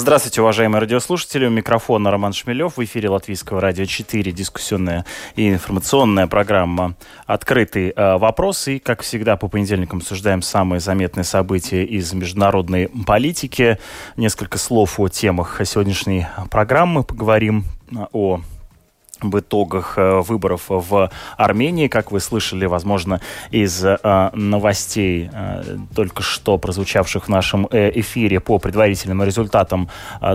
Здравствуйте, уважаемые радиослушатели. У микрофона Роман Шмелев. В эфире Латвийского радио 4 дискуссионная и информационная программа «Открытый э, вопрос». И, как всегда, по понедельникам обсуждаем самые заметные события из международной политики. Несколько слов о темах сегодняшней программы. Поговорим о в итогах э, выборов в Армении, как вы слышали, возможно, из э, новостей, э, только что прозвучавших в нашем эфире по предварительным результатам,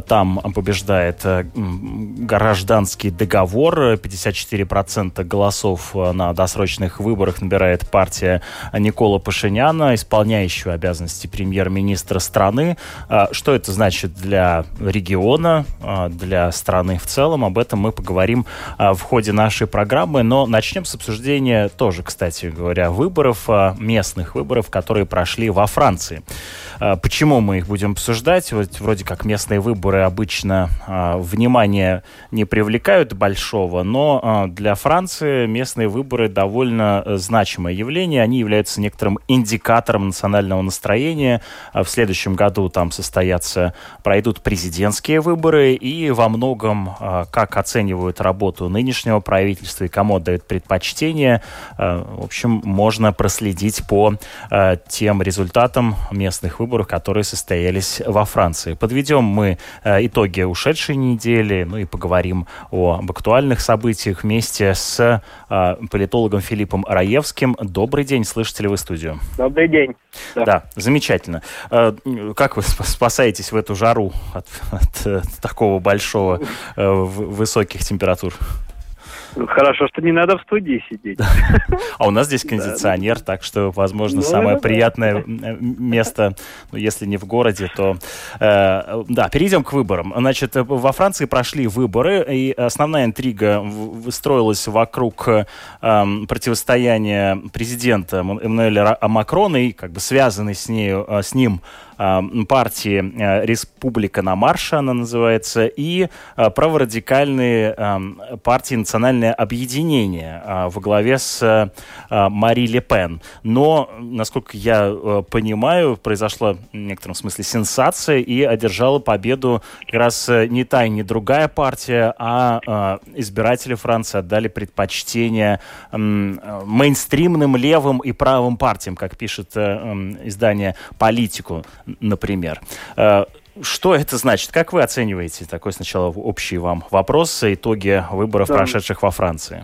там побеждает гражданский договор. 54% голосов на досрочных выборах набирает партия Никола Пашиняна, исполняющего обязанности премьер-министра страны. Что это значит для региона, для страны в целом? Об этом мы поговорим в ходе нашей программы. Но начнем с обсуждения тоже, кстати говоря, выборов, а, местных выборов, которые прошли во Франции. А, почему мы их будем обсуждать? Вот вроде как местные выборы обычно внимания не привлекают большого, но для Франции местные выборы довольно э, значимое явление. Они являются некоторым индикатором национального настроения. В следующем году там состоятся, пройдут президентские выборы, и во многом, как оценивают работу нынешнего правительства и кому отдают предпочтение. Э, в общем, можно проследить по э, тем результатам местных выборов, которые состоялись во Франции. Подведем мы э, итоги ушедшей недели, ну и поговорим о, об актуальных событиях вместе с политологом Филиппом Раевским. Добрый день, слышите ли вы студию? Добрый день. Да, да замечательно. Как вы спасаетесь в эту жару от, от такого большого высоких температур? Хорошо, что не надо в студии сидеть. А у нас здесь кондиционер, так что, возможно, ну, самое приятное место, ну, если не в городе, то... Э, да, перейдем к выборам. Значит, во Франции прошли выборы, и основная интрига строилась вокруг эм, противостояния президента Эммануэля Макрона и как бы связанной с, э, ним партии э, «Республика на марше», она называется, и э, праворадикальные партии «Национальное объединение» во главе с Мари Ле Пен. Но, насколько я понимаю, произошла в некотором смысле сенсация и одержала победу как раз не та и не другая партия, а избиратели Франции отдали предпочтение мейнстримным левым и правым партиям, как пишет издание «Политику» например. Э, что это значит? Как вы оцениваете такой сначала общий вам вопрос, итоги выборов, да. прошедших во Франции?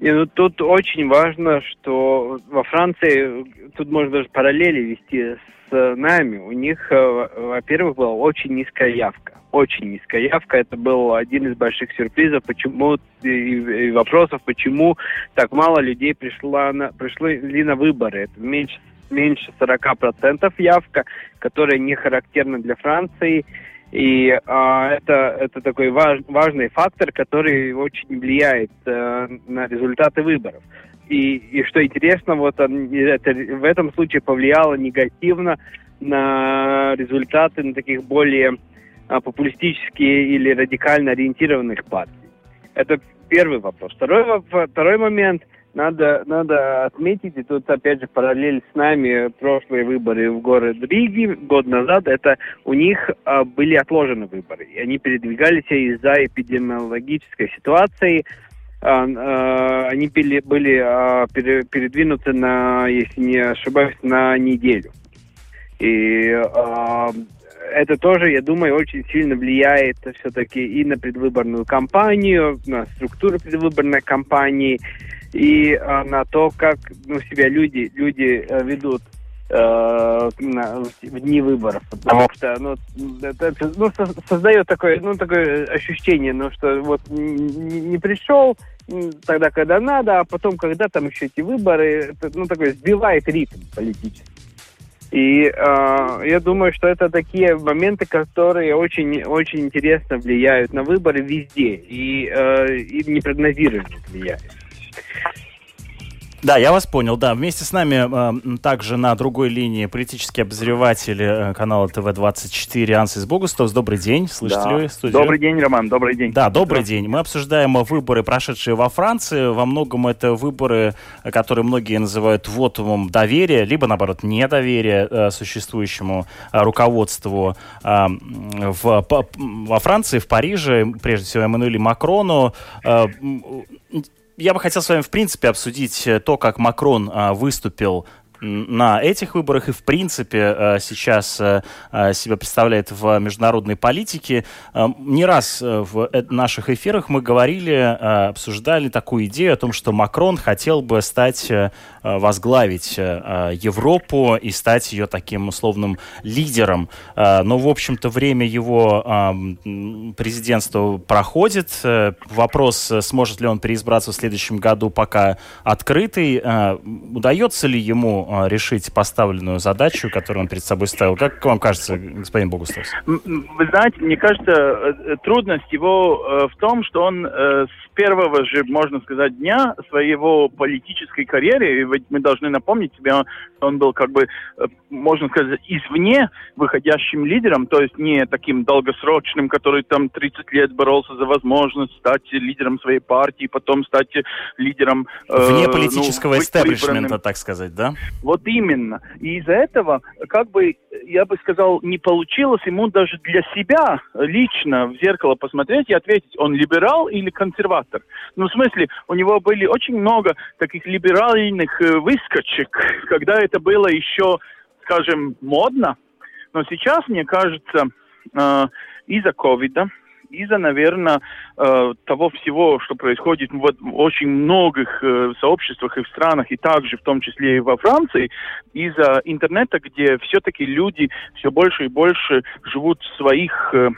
И, ну, тут очень важно, что во Франции, тут можно даже параллели вести с нами. У них, э, во-первых, была очень низкая явка. Очень низкая явка. Это был один из больших сюрпризов, почему и, и вопросов, почему так мало людей пришло на, пришли на выборы. Это меньше меньше 40% явка, которая не характерна для Франции. И а, это, это такой важ, важный фактор, который очень влияет а, на результаты выборов. И, и что интересно, вот он, это в этом случае повлияло негативно на результаты на таких более а, популистические или радикально ориентированных партий. Это первый вопрос. Второй, второй момент – надо, надо отметить, и тут опять же параллель с нами, прошлые выборы в город Риги год назад, это у них а, были отложены выборы. И они передвигались из-за эпидемиологической ситуации. А, а, они были, были а, пере, передвинуты на, если не ошибаюсь, на неделю. И а, это тоже, я думаю, очень сильно влияет все-таки и на предвыборную кампанию, на структуру предвыборной кампании, и э, на то, как ну, себя люди, люди э, ведут э, на, в дни выборов. Потому что ну, это, ну, создает такое, ну, такое ощущение, ну, что вот не, не пришел тогда, когда надо, а потом, когда там еще эти выборы, это, ну, такое сбивает ритм политический. И э, я думаю, что это такие моменты, которые очень, очень интересно влияют на выборы везде и, э, и непрогнозируемо влияют. Да, я вас понял, да. Вместе с нами э, также на другой линии политический обозреватель э, канала ТВ-24 Ансис Богустов. Добрый день, слышите да. ли студию? Добрый день, Роман, добрый день. Да, добрый день. Мы обсуждаем выборы, прошедшие во Франции. Во многом это выборы, которые многие называют вотумом доверия, либо, наоборот, недоверия э, существующему э, руководству э, в, по, во Франции, в Париже, прежде всего Эммануэлю Макрону. Э, я бы хотел с вами, в принципе, обсудить э, то, как Макрон а, выступил на этих выборах и, в принципе, э, сейчас э, э, себя представляет в международной политике. Не раз в наших эфирах мы говорили, обсуждали такую идею о том, что Макрон хотел бы стать, возглавить Европу и стать ее таким условным лидером. Но, в общем-то, время его президентства проходит. Вопрос, сможет ли он переизбраться в следующем году, пока открытый. Удается ли ему Э, решить поставленную задачу, которую он перед собой ставил. Как вам кажется, господин Богуслав? Вы знаете, мне кажется, э, трудность его э, в том, что он с первого же, можно сказать, дня своего политической карьеры, ведь мы должны напомнить себе, он был как бы, можно сказать, извне выходящим лидером, то есть не таким долгосрочным, который там 30 лет боролся за возможность стать лидером своей партии, потом стать лидером... Вне ну, политического ну, эстеблишмента, так сказать, да? Вот именно. И из-за этого, как бы, я бы сказал, не получилось ему даже для себя лично в зеркало посмотреть и ответить, он либерал или консерватор. Ну, в смысле, у него были очень много таких либеральных э, выскочек, когда это было еще, скажем, модно. Но сейчас, мне кажется, э, из-за ковида, из-за, наверное, э, того всего, что происходит в очень многих э, сообществах и в странах, и также в том числе и во Франции, из-за интернета, где все-таки люди все больше и больше живут в своих э,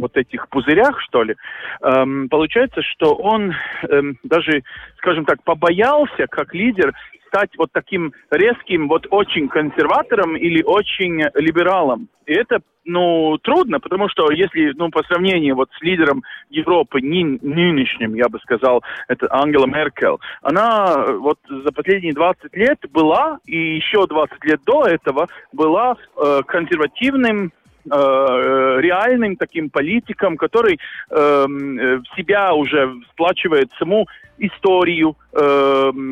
вот этих пузырях, что ли, эм, получается, что он эм, даже, скажем так, побоялся как лидер стать вот таким резким, вот очень консерватором или очень либералом. И это, ну, трудно, потому что если, ну, по сравнению вот с лидером Европы, ны, нынешним, я бы сказал, это Ангела Меркель, она вот за последние 20 лет была, и еще 20 лет до этого была э, консервативным Э, реальным таким политиком, который эм, э, в себя уже сплачивает саму историю, э,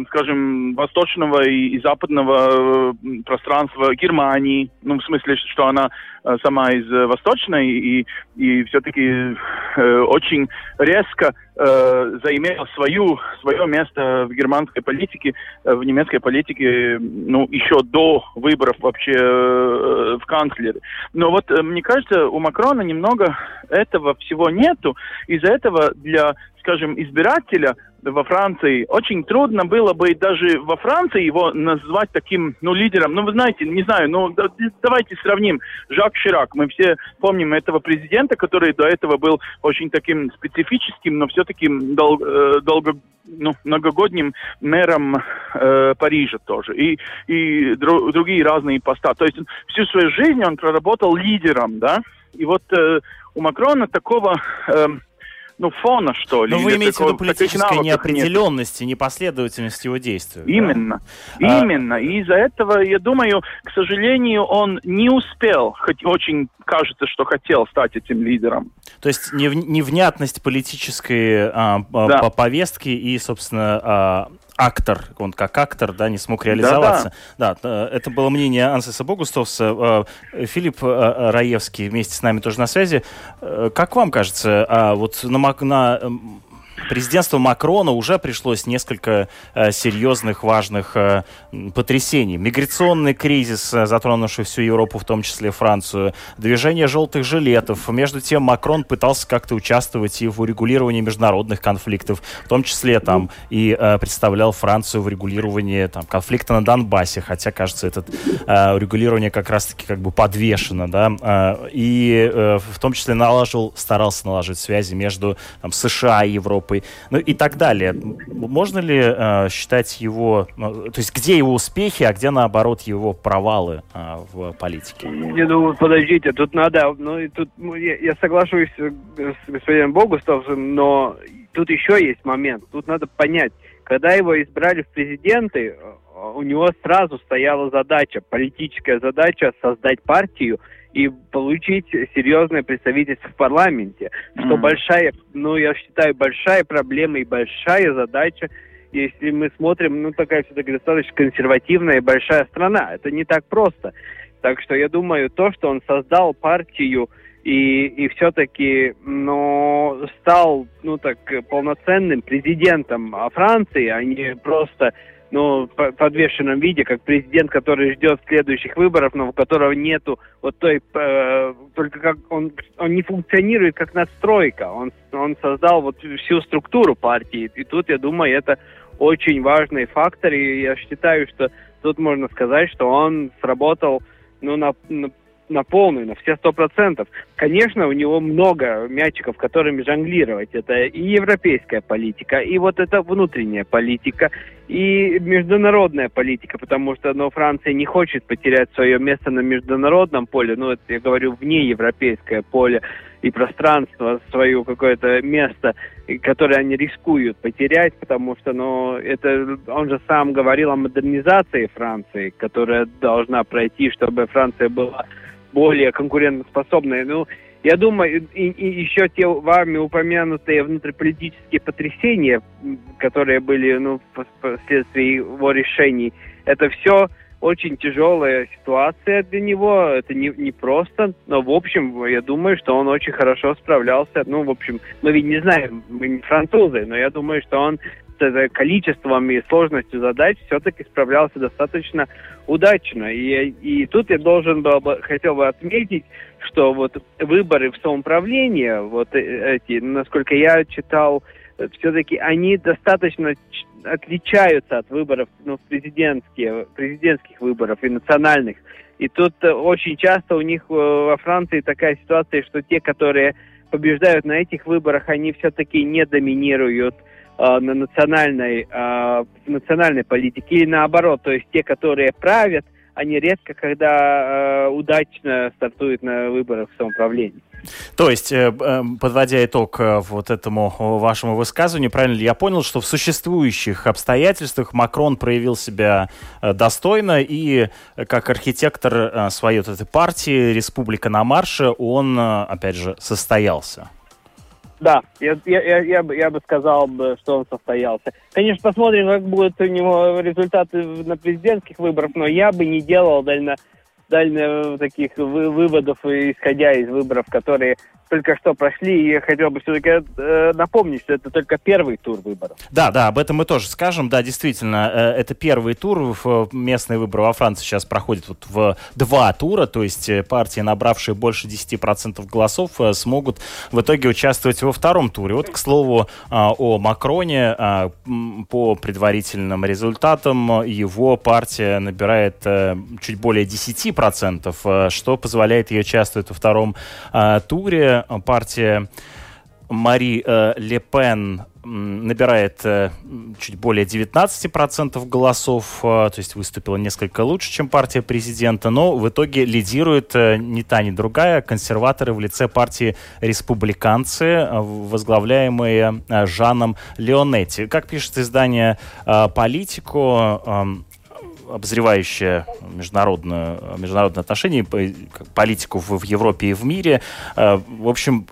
скажем, восточного и, и западного э, пространства Германии, ну, в смысле, что она э, сама из э, восточной и, и все-таки очень резко э, заимела свою, свое место в германской политике, в немецкой политике, ну, еще до выборов вообще э, в канцлере. Но вот, э, мне кажется, у Макрона немного этого всего нету, из-за этого для, скажем, избирателя во Франции. Очень трудно было бы даже во Франции его назвать таким, ну, лидером. Ну, вы знаете, не знаю, ну, да, давайте сравним. Жак Ширак, мы все помним этого президента, который до этого был очень таким специфическим, но все-таки дол, э, долго, ну, многогодним мэром э, Парижа тоже. И, и дру, другие разные поста. То есть всю свою жизнь он проработал лидером, да? И вот э, у Макрона такого... Э, ну, фона, что ли. Но вы имеете в виду политической неопределенности, нет. непоследовательности его действий. Именно, да? именно. И из-за этого, я думаю, к сожалению, он не успел, хоть очень кажется, что хотел стать этим лидером. То есть невнятность политической а, да. повестки и, собственно, а, актор, он как актор, да, не смог реализоваться. Да, да. да это было мнение Ансеса Богустовса. Э, Филипп э, Раевский вместе с нами тоже на связи. Э, как вам кажется, а вот на, на президентству Макрона уже пришлось несколько э, серьезных, важных э, потрясений. Миграционный кризис, э, затронувший всю Европу, в том числе Францию, движение желтых жилетов. Между тем, Макрон пытался как-то участвовать и в урегулировании международных конфликтов, в том числе там и представлял Францию в урегулировании там, конфликта на Донбассе, хотя, кажется, это урегулирование как раз-таки как бы подвешено, да, и в том числе налаживал, старался наложить связи между там, США и Европой, Европой, ну и так далее. Можно ли э, считать его, ну, то есть где его успехи, а где наоборот его провалы э, в политике? Не, ну подождите, тут надо, ну и тут ну, я, я соглашусь с господином Богустовым, но тут еще есть момент. Тут надо понять, Когда его избрали в президенты, у него сразу стояла задача, политическая задача создать партию и получить серьезное представительство в парламенте, что большая, ну, я считаю, большая проблема и большая задача, если мы смотрим, ну, такая все-таки достаточно консервативная и большая страна. Это не так просто. Так что я думаю, то, что он создал партию и, и все-таки ну, стал ну, так, полноценным президентом Франции, а не просто ну, подвешенном виде, как президент, который ждет следующих выборов, но у которого нету вот той, э, только как он, он не функционирует как надстройка, он, он создал вот всю структуру партии, и тут, я думаю, это очень важный фактор, и я считаю, что тут можно сказать, что он сработал ну, на, на на полную, на все сто процентов. Конечно, у него много мячиков, которыми жонглировать. Это и европейская политика, и вот эта внутренняя политика, и международная политика, потому что ну, Франция не хочет потерять свое место на международном поле, ну, это я говорю, вне европейское поле и пространство, свое какое-то место, которое они рискуют потерять, потому что, ну, это, он же сам говорил о модернизации Франции, которая должна пройти, чтобы Франция была более конкурентоспособные. Ну, я думаю, и, и еще те вами упомянутые внутриполитические потрясения, которые были ну, вследствие его решений, это все очень тяжелая ситуация для него, это не, не просто, но в общем, я думаю, что он очень хорошо справлялся. Ну, в общем, мы ведь не знаем, мы не французы, но я думаю, что он с количеством и сложностью задач все-таки справлялся достаточно удачно. И, и тут я должен был бы, хотел бы отметить, что вот выборы в самоуправление, вот э, эти, насколько я читал, все-таки они достаточно отличаются от выборов, ну, президентские, президентских выборов и национальных. И тут э, очень часто у них э, во Франции такая ситуация, что те, которые побеждают на этих выборах, они все-таки не доминируют Э, на национальной, э, национальной политике или наоборот, то есть те, которые правят, они редко когда э, удачно стартуют на выборах в самоуправлении. То есть, подводя итог вот этому вашему высказыванию, правильно ли я понял, что в существующих обстоятельствах Макрон проявил себя достойно и как архитектор своей вот этой партии «Республика на марше» он, опять же, состоялся? Да, я, я, я, бы, я бы сказал, что он состоялся. Конечно, посмотрим, как будут у него результаты на президентских выборах, но я бы не делал дально, дально таких выводов, исходя из выборов, которые только что прошли, и я хотел бы все-таки э, напомнить, что это только первый тур выборов. Да, да, об этом мы тоже скажем. Да, действительно, э, это первый тур. В, местные выборы во Франции сейчас проходят вот в два тура, то есть э, партии, набравшие больше 10% голосов, э, смогут в итоге участвовать во втором туре. Вот, к слову, э, о Макроне. Э, по предварительным результатам его партия набирает э, чуть более 10%, э, что позволяет ей участвовать во втором э, туре партия Мари э, Ле Пен набирает э, чуть более 19% голосов, э, то есть выступила несколько лучше, чем партия президента, но в итоге лидирует э, ни та, ни другая консерваторы в лице партии республиканцы, э, возглавляемые э, Жаном Леонетти. Как пишет издание э, «Политику», э, обозревающая международную, международные отношения, политику в, в Европе и в мире. Э, в общем,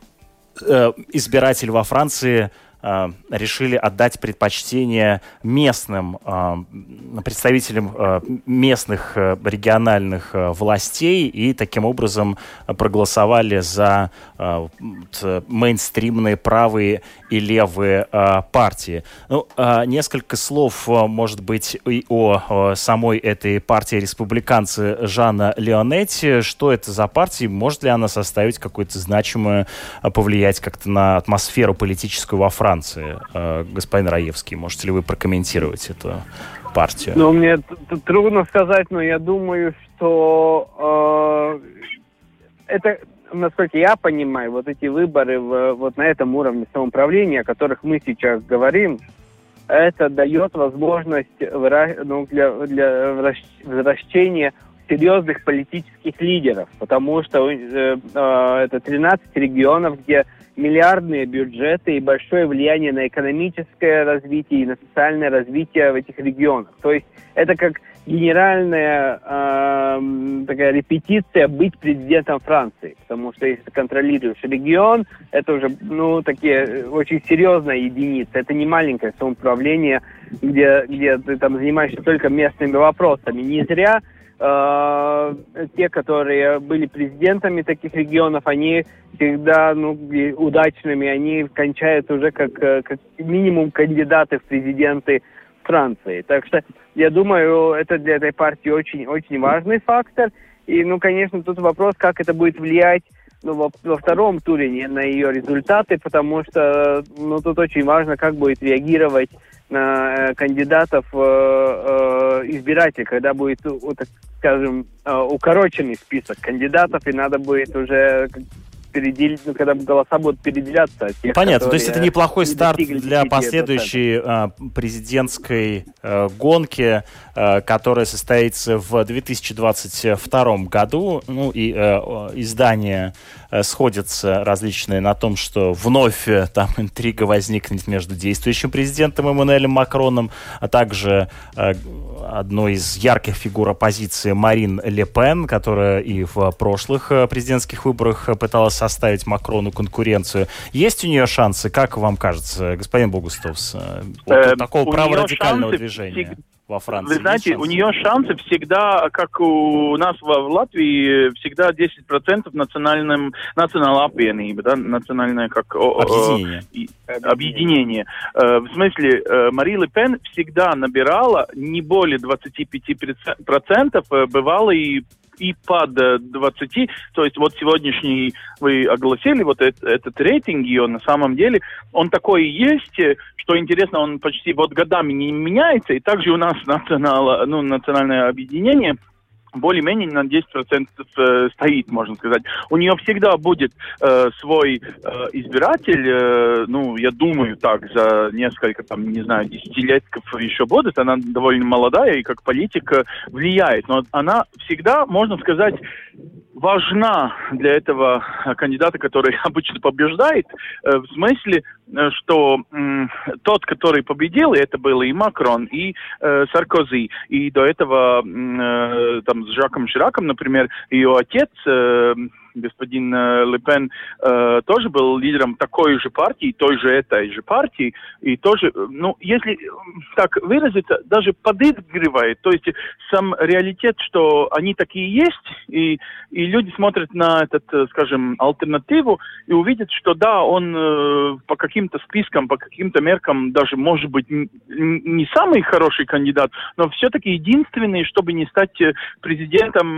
э, избиратель во Франции решили отдать предпочтение местным э, представителям э, местных региональных властей и таким образом проголосовали за мейнстримные правые и левые партии. Ну, несколько слов, может быть, и о самой этой партии республиканцы Жана Леонетти. Что это за партия? Может ли она составить какое-то значимое, повлиять как-то на атмосферу политическую во Франции? Франции, э, господин Раевский. Можете ли вы прокомментировать эту партию? Ну, мне трудно сказать, но я думаю, что э, это, насколько я понимаю, вот эти выборы в, вот на этом уровне самоуправления, о которых мы сейчас говорим, это дает возможность выра... ну, для, для возвращения серьезных политических лидеров, потому что э, э, это 13 регионов, где миллиардные бюджеты и большое влияние на экономическое развитие и на социальное развитие в этих регионах. То есть это как генеральная э, такая репетиция быть президентом Франции, потому что если ты контролируешь регион, это уже ну такие очень серьезная единица, это не маленькое самоуправление, где где ты там занимаешься только местными вопросами. Не зря э, те, которые были президентами таких регионов, они всегда ну, удачными, они кончаются уже как, э, как минимум кандидаты в президенты Франции. Так что я думаю, это для этой партии очень-очень важный фактор. И, ну, конечно, тут вопрос, как это будет влиять ну, во, во втором туре на ее результаты, потому что ну, тут очень важно, как будет реагировать э, кандидатов э, э, избиратель, когда будет, так скажем, э, укороченный список кандидатов, и надо будет уже переделить, ну, когда голоса будут переделяться. Тех, Понятно, то есть это неплохой старт для последующей а, президентской а, гонки, а, которая состоится в 2022 году. Ну и а, издания а, сходятся различные на том, что вновь там интрига возникнет между действующим президентом Эммануэлем Макроном, а также а, одной из ярких фигур оппозиции Марин Ле Пен, которая и в прошлых президентских выборах пыталась составить Макрону конкуренцию. Есть у нее шансы, как вам кажется, господин Богустовс, э, вот э, такого праворадикального движения? во Франции? Вы знаете, у нее шансы всегда, как у нас в, в Латвии, всегда 10% национальным, национальной apvienība, да, национальное как... Объединение. О, объединение. Э, в смысле, э, Мари Ле Пен всегда набирала не более 25%, э, бывало и и под 20. Э, То есть вот сегодняшний вы огласили вот этот, рейтинг, и он на самом деле, он такой и есть, э, что интересно, он почти вот годами не меняется, и также у нас национал, ну, национальное объединение – более-менее на 10% э, стоит, можно сказать. У нее всегда будет э, свой э, избиратель, э, ну, я думаю, так, за несколько, там, не знаю, десятилетков еще будет. Она довольно молодая и как политика влияет. Но она всегда, можно сказать, важна для этого кандидата, который обычно побеждает, э, в смысле, э, что тот, который победил, это был и Макрон, и э, Саркози, и до этого там с Жаком Шираком, например, ее отец господин Ле Пен э, тоже был лидером такой же партии, той же этой же партии, и тоже, ну, если так выразиться, даже подыгрывает, то есть сам реалитет, что они такие есть, и, и люди смотрят на этот, э, скажем, альтернативу и увидят, что да, он э, по каким-то спискам, по каким-то меркам даже, может быть, не самый хороший кандидат, но все-таки единственный, чтобы не стать э, президентом,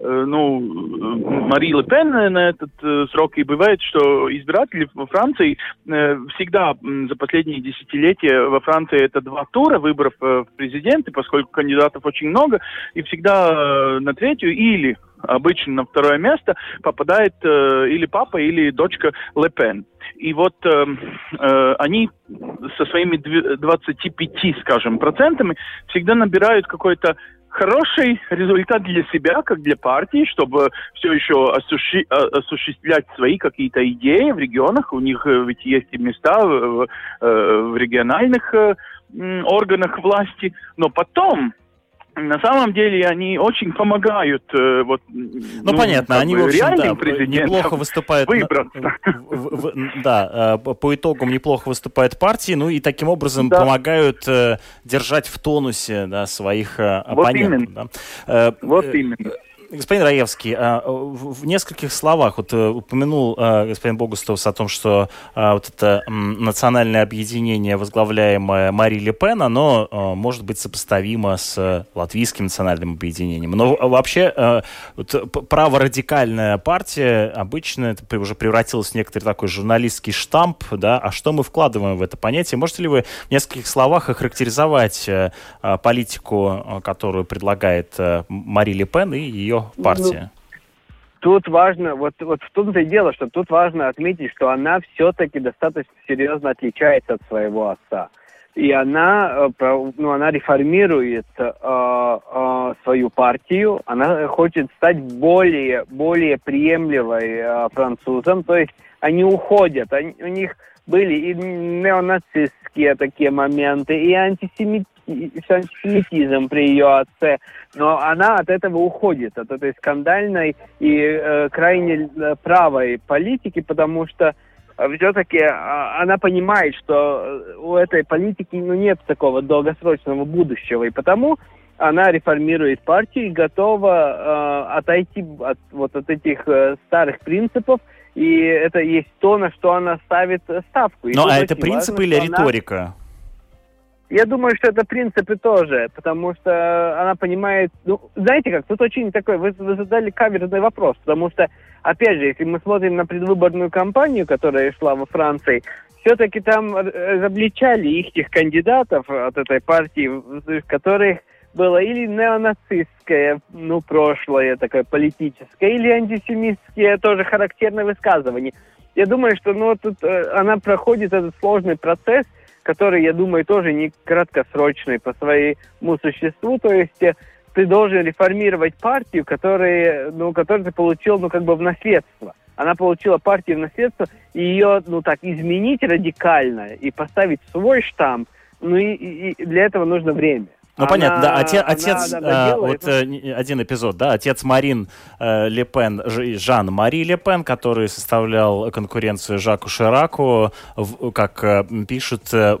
ну, Мари Ле Пен на этот э, срок. И бывает, что избиратели во Франции э, всегда за последние десятилетия во Франции это два тура выборов э, в президенты, поскольку кандидатов очень много, и всегда э, на третью или обычно на второе место попадает э, или папа, или дочка Ле Пен. И вот э, э, они со своими 25, скажем, процентами всегда набирают какой-то хороший результат для себя, как для партии, чтобы все еще осущи, а, осуществлять свои какие-то идеи в регионах. У них э, ведь есть и места в, в э, региональных э, органах власти. Но потом на самом деле они очень помогают. Э, вот, ну, ну понятно, они, в общем, да, неплохо выступают. Выбраться. В, в, да, э, по итогам неплохо выступают партии, ну и таким образом да. помогают э, держать в тонусе да, своих э, оппонентов. Вот именно. Да. Вот именно. Господин Раевский, а, в нескольких словах вот э, упомянул а, господин Богустовс о том, что а, вот это национальное объединение, возглавляемое Мари Ле Пен, оно может быть сопоставимо с латвийским национальным объединением. Но вообще вот, праворадикальная партия обычно это уже превратилась в некоторый такой журналистский штамп, да, а что мы вкладываем в это понятие? Можете ли вы в нескольких словах охарактеризовать э, политику, которую предлагает э, Мари Ле Пен и ее партия? тут важно, вот, вот в том-то и дело, что тут важно отметить, что она все-таки достаточно серьезно отличается от своего отца. и она, ну, она реформирует э, э, свою партию, она хочет стать более, более приемлемой э, французом, то есть они уходят, они, у них были и неонацистские такие моменты, и антисемит, антисемитизм при ее отце, но она от этого уходит, от этой скандальной и э, крайне э, правой политики, потому что э, все-таки а, она понимает, что э, у этой политики ну, нет такого долгосрочного будущего, и потому она реформирует партию и готова э, отойти от вот от этих э, старых принципов и это есть то, на что она ставит ставку. Ну, а это принципы важно, или риторика? Она... Я думаю, что это принципы тоже, потому что она понимает... Ну, знаете как, тут очень такой... Вы, вы задали каверзный вопрос, потому что, опять же, если мы смотрим на предвыборную кампанию, которая шла во Франции, все-таки там разобличали их кандидатов от этой партии, которых было или неонацистское, ну, прошлое такое политическое, или антисемитские тоже характерные высказывания. Я думаю, что ну, тут э, она проходит этот сложный процесс, который, я думаю, тоже не краткосрочный по своему существу. То есть э, ты должен реформировать партию, которая, ну, которую ты получил, ну, как бы в наследство. Она получила партию в наследство, и ее, ну, так, изменить радикально и поставить свой штамп, ну, и, и для этого нужно время. Ну, она, понятно, да. Отец, отец э, вот э, один эпизод, да, отец Марин э, Ле Пен, Жан-Мари Ле Пен, который составлял конкуренцию Жаку Шираку, в, как э, пишут, э,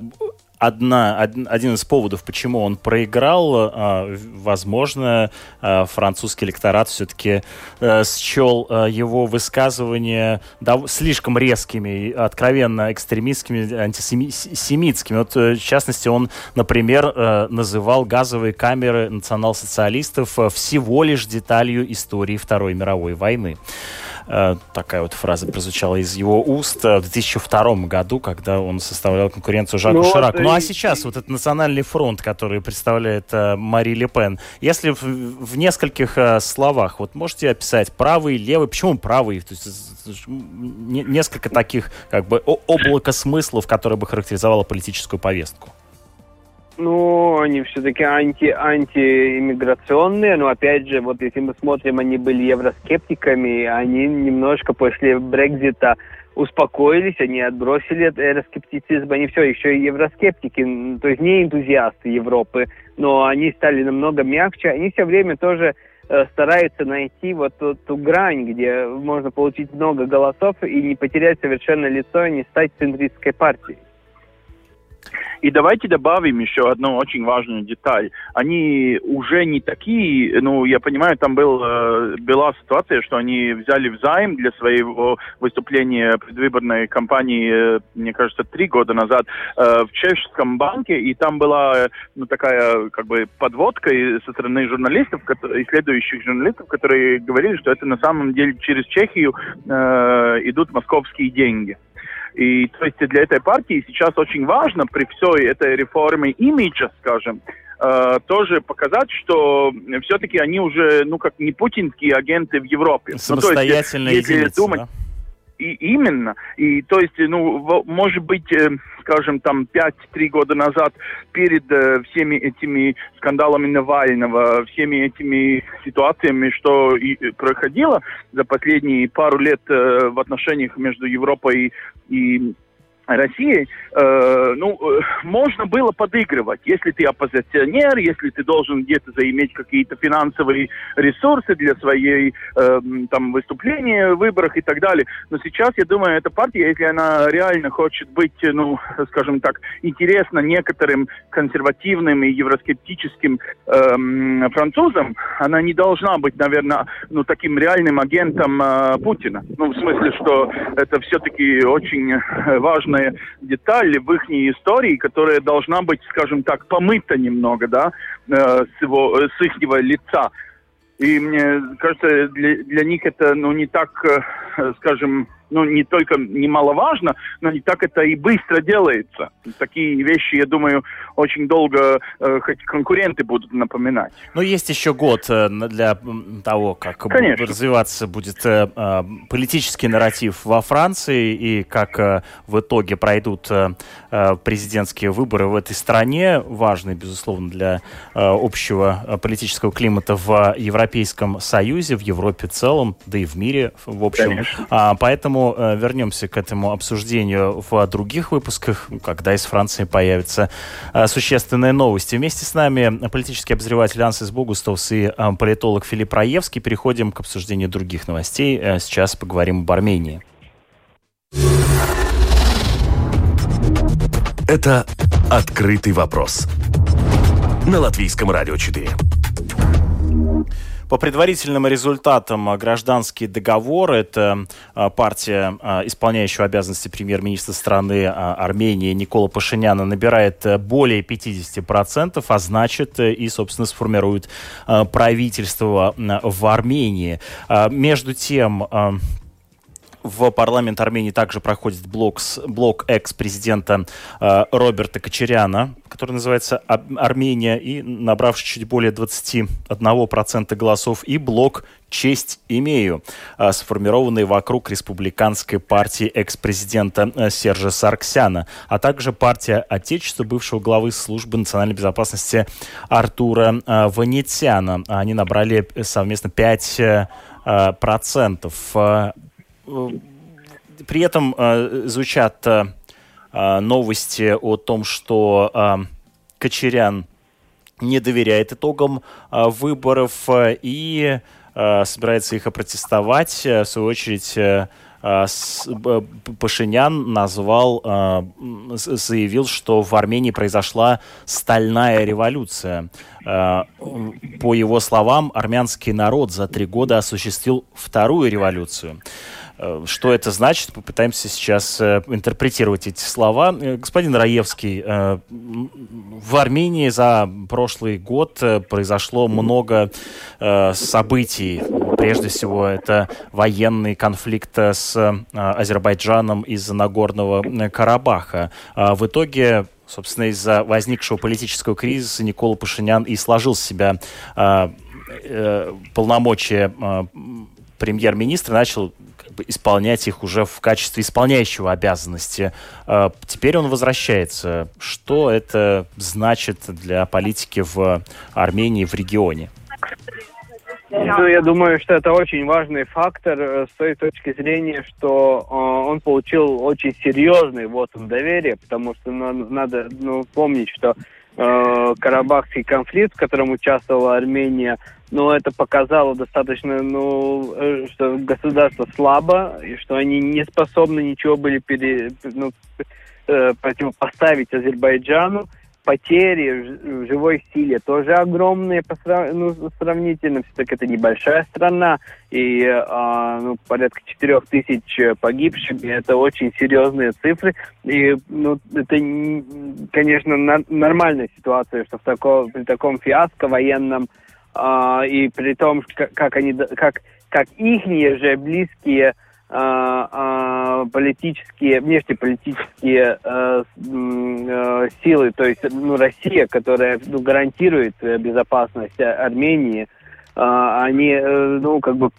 одна, один из поводов, почему он проиграл, а, возможно, а, французский электорат все-таки э, счел э, его высказывания слишком резкими, откровенно экстремистскими, антисемитскими. Вот, э, в частности, он, например, называл газовые камеры национал-социалистов всего лишь деталью истории Второй мировой войны. Э, такая вот фраза прозвучала из его уст э, в 2002 году, когда он составлял конкуренцию Жаку ну, Шираку. Ну а сейчас вот этот национальный фронт, который представляет э, Мари Ле Пен, если в, в нескольких словах, вот можете описать правый, левый, почему правый? То есть, несколько таких как бы облака смыслов, которые бы характеризовало политическую повестку. Ну, они все-таки анти, антииммиграционные, но опять же, вот если мы смотрим, они были евроскептиками, они немножко после Брекзита успокоились, они отбросили евроскептицизм, они все еще и евроскептики, то есть не энтузиасты Европы, но они стали намного мягче, они все время тоже э, стараются найти вот ту, ту грань, где можно получить много голосов и не потерять совершенно лицо, и не стать центристской партией. И давайте добавим еще одну очень важную деталь. Они уже не такие, ну, я понимаю, там был, э, была ситуация, что они взяли взайм для своего выступления предвыборной кампании, э, мне кажется, три года назад э, в чешском банке, и там была, ну, такая, как бы, подводка со стороны журналистов, исследующих журналистов, которые говорили, что это на самом деле через Чехию э, идут московские деньги. И то есть для этой партии сейчас очень важно при всей этой реформе имиджа, скажем, э, тоже показать, что все-таки они уже, ну, как не путинские агенты в Европе. Самостоятельно ну, есть, если единица, думать, да? И именно. И то есть, ну, может быть, э, скажем, там 5-3 года назад, перед э, всеми этими скандалами Навального, всеми этими ситуациями, что и происходило за последние пару лет э, в отношениях между Европой и Россией, э, ну, э, можно было подыгрывать, если ты оппозиционер, если ты должен где-то заиметь какие-то финансовые ресурсы для своей э, там выступления в выборах и так далее. Но сейчас, я думаю, эта партия, если она реально хочет быть, ну, скажем так, интересна некоторым консервативным и евроскептическим э, французам, она не должна быть, наверное, ну, таким реальным агентом э, Путина. Ну, в смысле, что это все-таки очень э, важно важная деталь в их истории, которая должна быть, скажем так, помыта немного, да, э, с, его, с их лица. И мне кажется, для, для них это, ну, не так, э, скажем, ну, не только немаловажно, но не так это и быстро делается. Такие вещи, я думаю, очень долго э, хоть конкуренты будут напоминать. Но есть еще год э, для того, как Конечно. развиваться будет э, э, политический нарратив во Франции и как э, в итоге пройдут э, э президентские выборы в этой стране. Важный, безусловно, для э, общего политического климата в Европейском Союзе, в Европе в целом, да и в мире в общем. А, поэтому э, вернемся к этому обсуждению в других выпусках, когда из Франции появятся э, существенные новости. Вместе с нами политический обозреватель Ансис Богустовс и э, политолог Филипп Раевский. Переходим к обсуждению других новостей. Сейчас поговорим об Армении. Это «Открытый вопрос» на Латвийском радио 4. По предварительным результатам гражданский договор, это а, партия, а, исполняющая обязанности премьер-министра страны а, Армении Никола Пашиняна, набирает э, более 50%, а значит э, и, собственно, сформирует правительство в Армении. Между тем, в парламент Армении также проходит блок, блок экс-президента э, Роберта Кочеряна, который называется «Армения», и набравший чуть более 21% голосов, и блок «Честь имею», э, сформированный вокруг республиканской партии экс-президента э, Сержа Сарксяна, а также партия Отечества бывшего главы службы национальной безопасности Артура э, Ванетяна. Они набрали совместно 5% процентов. Э, при этом звучат новости о том, что Кочерян не доверяет итогам выборов и собирается их опротестовать. В свою очередь Пашинян назвал, заявил, что в Армении произошла стальная революция. По его словам, армянский народ за три года осуществил вторую революцию. Э, что это значит? Попытаемся сейчас э, интерпретировать эти слова. Э, господин Раевский, в Армении за прошлый год произошло много событий. Прежде всего, это военный конфликт с Азербайджаном из-за Нагорного Карабаха. В итоге собственно, из-за возникшего политического кризиса Никола Пашинян и сложил с себя полномочия премьер-министра, начал исполнять их уже в качестве исполняющего обязанности. А, теперь он возвращается. Что это значит для политики в Армении, в регионе? Ну, я думаю, что это очень важный фактор э, с той точки зрения, что э, он получил очень серьезный вот доверия, потому что ну, надо ну, помнить, что э, Карабахский конфликт, в котором участвовала Армения, но это показало достаточно, ну, э, что государство слабо, и что они не способны ничего были пере, ну, э, противопоставить Азербайджану. Потери в живой силе тоже огромные по ну, сравнительно. Все-таки это небольшая страна, и а, ну, порядка четырех тысяч погибших. И это очень серьезные цифры. И ну, это, конечно, нормальная ситуация, что в тако, при таком фиаско военном а, и при том, как они, как, как ихние же близкие политические, внешнеполитические а, а, силы, то есть ну, Россия, которая ну, гарантирует безопасность Армении, а, они э, ну, как бы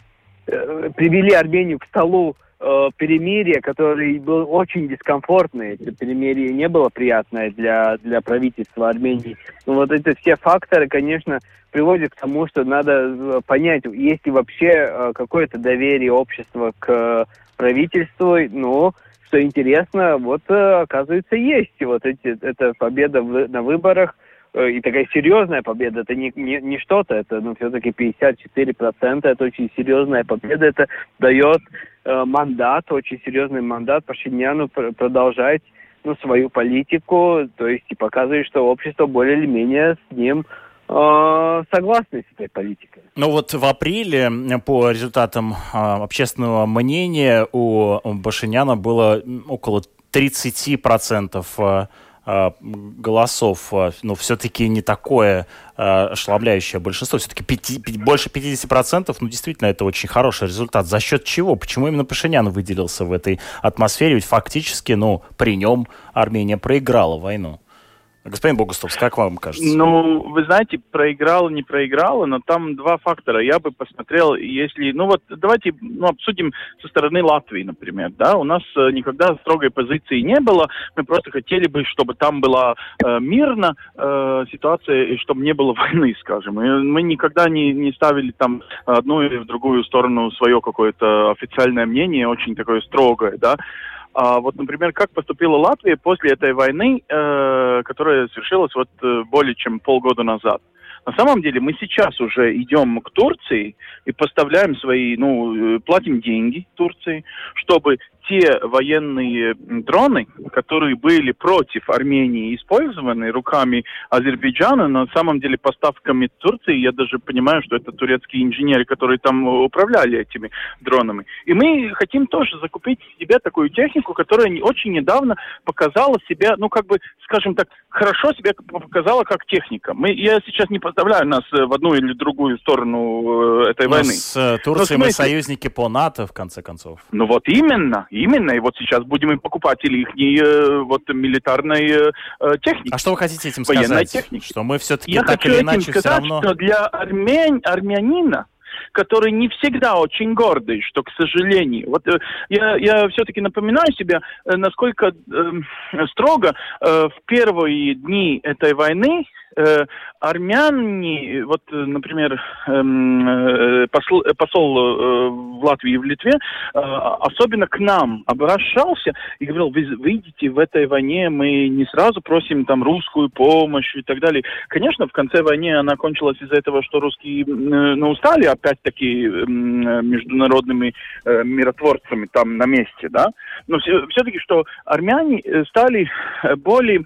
э, привели Армению к столу э, перемирия, который был очень дискомфортный. Это перемирие не было приятное для, для правительства Армении. Но вот эти все факторы, конечно, приводят к тому, что надо э, понять, есть ли вообще э, какое-то доверие общества к правительству. Но, что интересно, вот э, оказывается есть. Вот эти, эта победа в, на выборах и такая серьезная победа, это не, не, не что-то, это ну, все-таки 54%, это очень серьезная победа, это дает э, мандат, очень серьезный мандат Пашиняну продолжать ну, свою политику, то есть и показывает, что общество более или менее с ним э, согласны с этой политикой. Ну вот в апреле по результатам э, общественного мнения у Башиняна было около 30% э, голосов, э, ну, все-таки не такое э, ошеломляющее большинство. Все-таки больше 50%, ну, действительно, это очень хороший результат. За счет чего? Почему именно Пашинян выделился в этой атмосфере? Ведь фактически, ну, при нем Армения проиграла войну. Господин Богустовс, как вам кажется? Ну, вы знаете, проиграла, не проиграла, но там два фактора. Я бы посмотрел, если... Ну вот давайте ну, обсудим со стороны Латвии, например. Да? У нас э, никогда строгой позиции не было. Мы просто хотели бы, чтобы там была э, мирно э, ситуация, и чтобы не было войны, скажем. И мы никогда не, не ставили там одну или в другую сторону свое какое-то официальное мнение, очень такое строгое, да. А вот, например, как поступила Латвия после этой войны, э, которая свершилась вот э, более чем полгода назад? На самом деле мы сейчас уже идем к Турции и поставляем свои, ну, э, платим деньги Турции, чтобы те военные дроны, которые были против Армении использованы руками Азербайджана, на самом деле поставками Турции, я даже понимаю, что это турецкие инженеры, которые там управляли этими дронами. И мы хотим тоже закупить себе такую технику, которая очень недавно показала себя, ну, как бы, скажем так, хорошо себя показала как техника. Мы, я сейчас не поставляю нас в одну или другую сторону э, этой Но войны. С э, Турцией мы союзники по НАТО, в конце концов. Ну вот именно. Именно, и вот сейчас будем им покупать или их э, вот милитарной э, э, техники. А что вы хотите этим сказать? Техники. Что мы все-таки Я так или иначе сказать, все равно... что для армян, армянина который не всегда очень гордый, что, к сожалению. Вот э, я, я все-таки напоминаю себе, э, насколько э, строго э, в первые дни этой войны армяне, вот, э, например, эм, э, посол, посол э, в Латвии и в Литве, э, особенно к нам обращался и говорил, вы видите, в этой войне мы не сразу просим там русскую помощь и так далее. Конечно, в конце войны она кончилась из-за этого, что русские э, ну, устали опять-таки э, международными э, миротворцами там на месте, да, но все, все-таки, что армяне э, стали более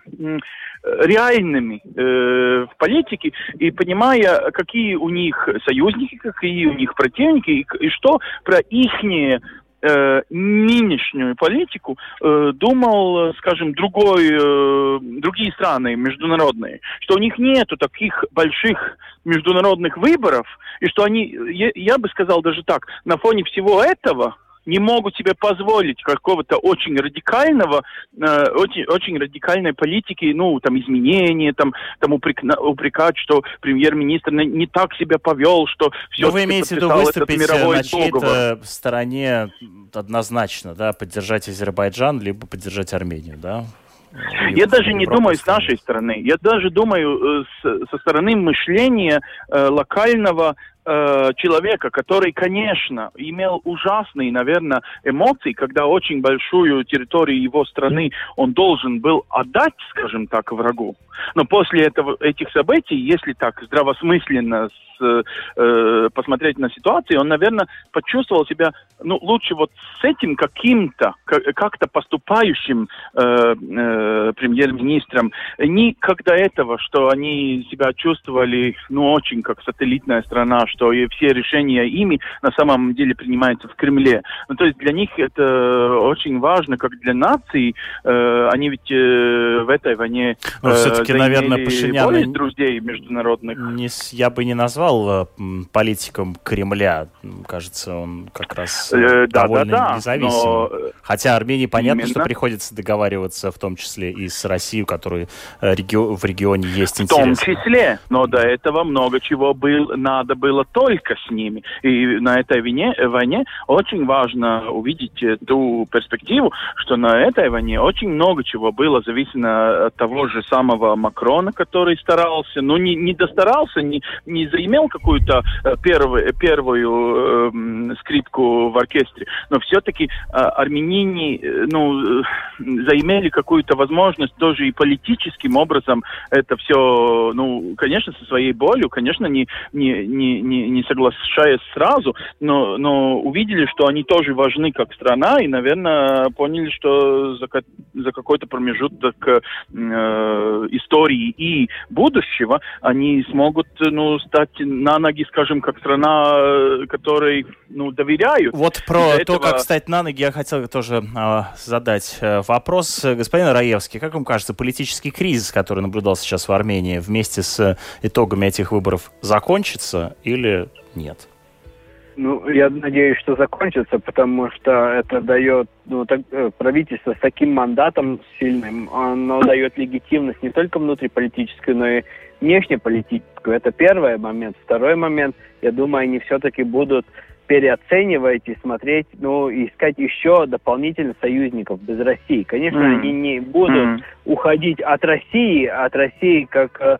реальными э, в политике и понимая, какие у них союзники, какие у них противники и, и что про ихние э, нынешнюю политику э, думал, скажем, другой, э, другие страны международные, что у них нету таких больших международных выборов, и что они, я, я бы сказал даже так, на фоне всего этого не могут себе позволить какого-то очень радикального, э, очень, очень радикальной политики, ну, там, изменения, там, там упрек, упрекать, что премьер-министр не, не так себя повел, что все Но вы имеете в виду выступить на чьей-то стороне однозначно, да, поддержать Азербайджан, либо поддержать Армению, да? Я даже не думаю с нашей стороны. Я даже думаю э, с, со стороны мышления э, локального э, человека, который, конечно, имел ужасные, наверное, эмоции, когда очень большую территорию его страны он должен был отдать, скажем так, врагу. Но после этого, этих событий, если так здравосмысленно с, э, посмотреть на ситуацию, он, наверное, почувствовал себя ну, лучше вот с этим каким-то, как-то поступающим э, э, премьер-министром. Не до этого, что они себя чувствовали, ну, очень как сателлитная страна, что и все решения ими на самом деле принимаются в Кремле. Ну, то есть для них это очень важно, как для нации. Э, они ведь э, в этой войне э, все-таки, наверное, Пашинян... друзей международных. Не, я бы не назвал э, политиком Кремля. Кажется, он как раз э, довольно да, да, независим. Но... Хотя Армении понятно, Именно. что приходится договариваться в том числе и с Россией, у которой э, реги... в регионе есть интерес. В том числе, но до этого много чего был, надо было только с ними. И на этой войне, войне очень важно увидеть ту перспективу, что на этой войне очень много чего было зависимо от того же самого Макрона, который старался, ну не, не достарался, не, не заимел какую-то э, первую, первую э, скрипку в оркестре, но все-таки э, армянине э, ну, э, заимели какую-то возможность тоже и политическим образом это все, ну, конечно, со своей болью, конечно, не, не, не, не, не соглашаясь сразу, но, но увидели, что они тоже важны как страна, и, наверное, поняли, что за, за какой-то промежуток э, истории и будущего они смогут ну, стать на ноги, скажем, как страна, которой ну, доверяют. Вот про то, этого... как стать на ноги, я хотел тоже э, задать вопрос. Господин Раевский, как вам кажется, политический кризис, который наблюдался сейчас в Армении, вместе с итогами этих выборов закончится или нет? Ну, я надеюсь, что закончится, потому что это дает ну, так, э, правительство с таким мандатом сильным, оно дает легитимность не только внутриполитическую, но и внешнеполитическую. Это первый момент. Второй момент, я думаю, они все-таки будут переоценивать и смотреть, ну, искать еще дополнительных союзников без России. Конечно, mm. они не будут mm. уходить от России, от России как э,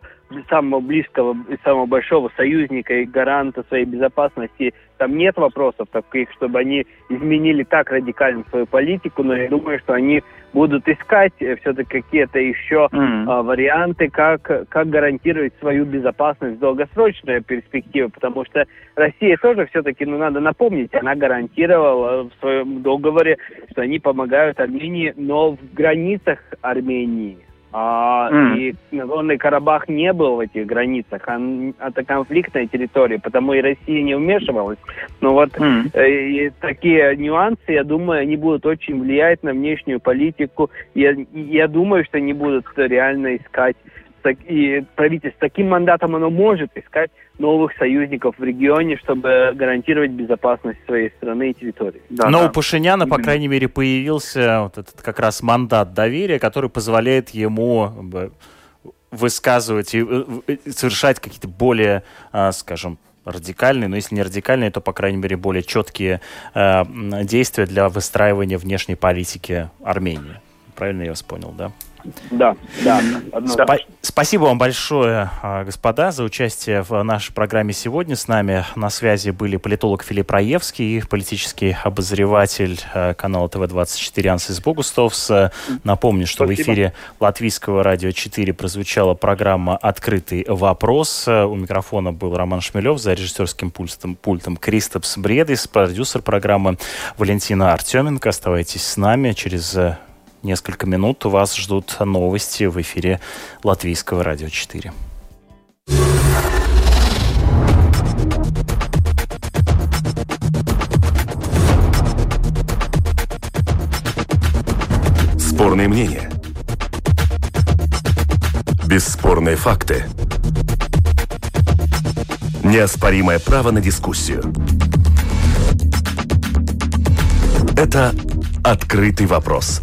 самого близкого и самого большого союзника и гаранта своей безопасности, там нет вопросов таких, чтобы они изменили так радикально свою политику, но я думаю, что они будут искать э, все-таки какие-то еще mm. а, варианты, как, как гарантировать свою безопасность в долгосрочной перспективе, потому что Россия тоже все-таки, ну, надо напомнить, она гарантировала в своем договоре, что они помогают Армении, но в границах Армении. А, mm. И Нагорный Карабах не был в этих границах. Он, это конфликтная территория, потому и Россия не вмешивалась. Но вот mm. э, такие нюансы, я думаю, они будут очень влиять на внешнюю политику. Я, я думаю, что они будут реально искать и правительство таким мандатом оно может искать новых союзников в регионе, чтобы гарантировать безопасность своей страны и территории. Да, Но да. у Пашиняна, по крайней мере, появился вот этот как раз мандат доверия, который позволяет ему высказывать и совершать какие-то более, а, скажем, радикальные, но если не радикальные, то, по крайней мере, более четкие э, действия для выстраивания внешней политики Армении. Правильно я вас понял, да? Да, да. Спа- спасибо вам большое, а, господа, за участие в нашей программе сегодня. С нами на связи были политолог Филипп Раевский и политический обозреватель а, канала ТВ-24 Ансис Богустовс. Напомню, что спасибо. в эфире Латвийского радио 4 прозвучала программа «Открытый вопрос». У микрофона был Роман Шмелев, за режиссерским пультом, пультом Кристопс Бредис, продюсер программы Валентина Артеменко. Оставайтесь с нами через несколько минут вас ждут новости в эфире Латвийского радио 4. Спорные мнения. Бесспорные факты. Неоспоримое право на дискуссию. Это «Открытый вопрос»